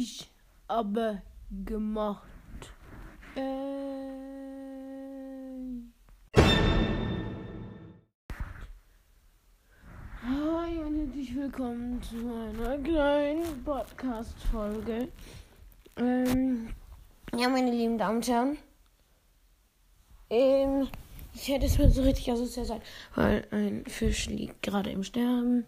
ich aber gemacht? Äh. Hi und herzlich willkommen zu einer kleinen Podcast-Folge. Ähm, ja, meine lieben Damen und Herren. Ähm, ich hätte es mir so richtig asozial sein, weil ein Fisch liegt gerade im Sterben.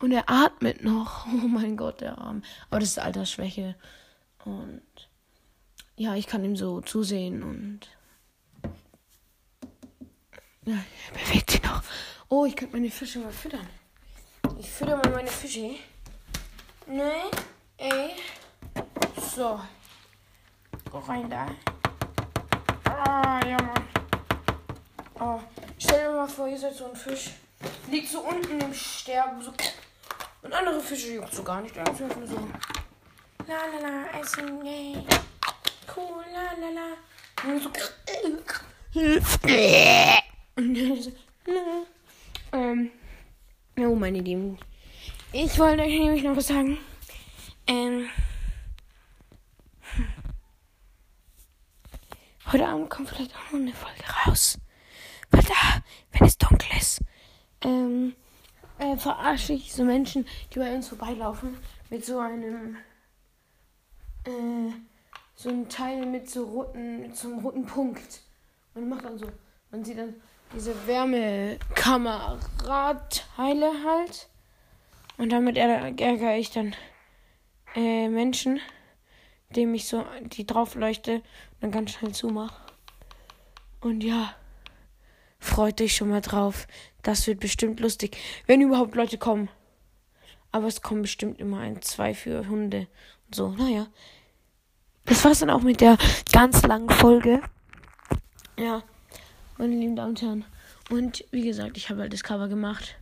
Und er atmet noch. Oh mein Gott, der Arm. Aber das ist Altersschwäche. Und ja, ich kann ihm so zusehen und. Ja, er bewegt sich noch. Oh, ich könnte meine Fische mal füttern. Ich fütter mal meine Fische. Ne? Ey. So. Go rein da. Ah, ja, Mann. Oh. Stell dir mal vor, ihr seid so ein Fisch. Liegt so unten im Sterben. So. Und andere Fische juckt so gar nicht. Da ist einfach so. La la la, essen, yay. Cool, la la la. Und so. Und dann so. Ähm. Oh, meine Lieben. Ich wollte euch nämlich noch was sagen. Ähm. Heute Abend kommt vielleicht auch noch eine Folge raus. Weil da, wenn es dunkel ist, ähm, äh, verarsche ich so Menschen, die bei uns vorbeilaufen, mit so einem, äh, so einem Teil mit so roten, mit so einem roten Punkt. Man macht dann so, man sieht dann diese Wärmekamerateile halt. Und damit ärgere ich dann äh, Menschen, indem ich so die drauf leuchte und dann ganz schnell zumache. Und ja, freut dich schon mal drauf. Das wird bestimmt lustig. Wenn überhaupt Leute kommen. Aber es kommen bestimmt immer ein, zwei für Hunde. Und so, naja. Das war's dann auch mit der ganz langen Folge. Ja, meine lieben Damen und Herren. Und wie gesagt, ich habe halt das Cover gemacht.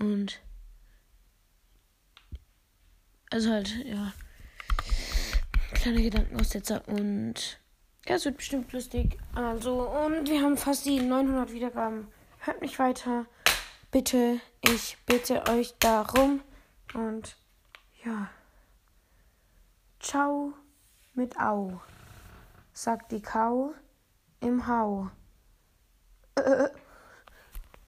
Und. Also halt, ja. Kleine Gedankenaussetzer und. Ja, es wird bestimmt lustig. Also, und wir haben fast die 900 Wiedergaben. Hört mich weiter. Bitte, ich bitte euch darum. Und ja. Ciao mit Au. Sagt die Kau im Hau. Äh.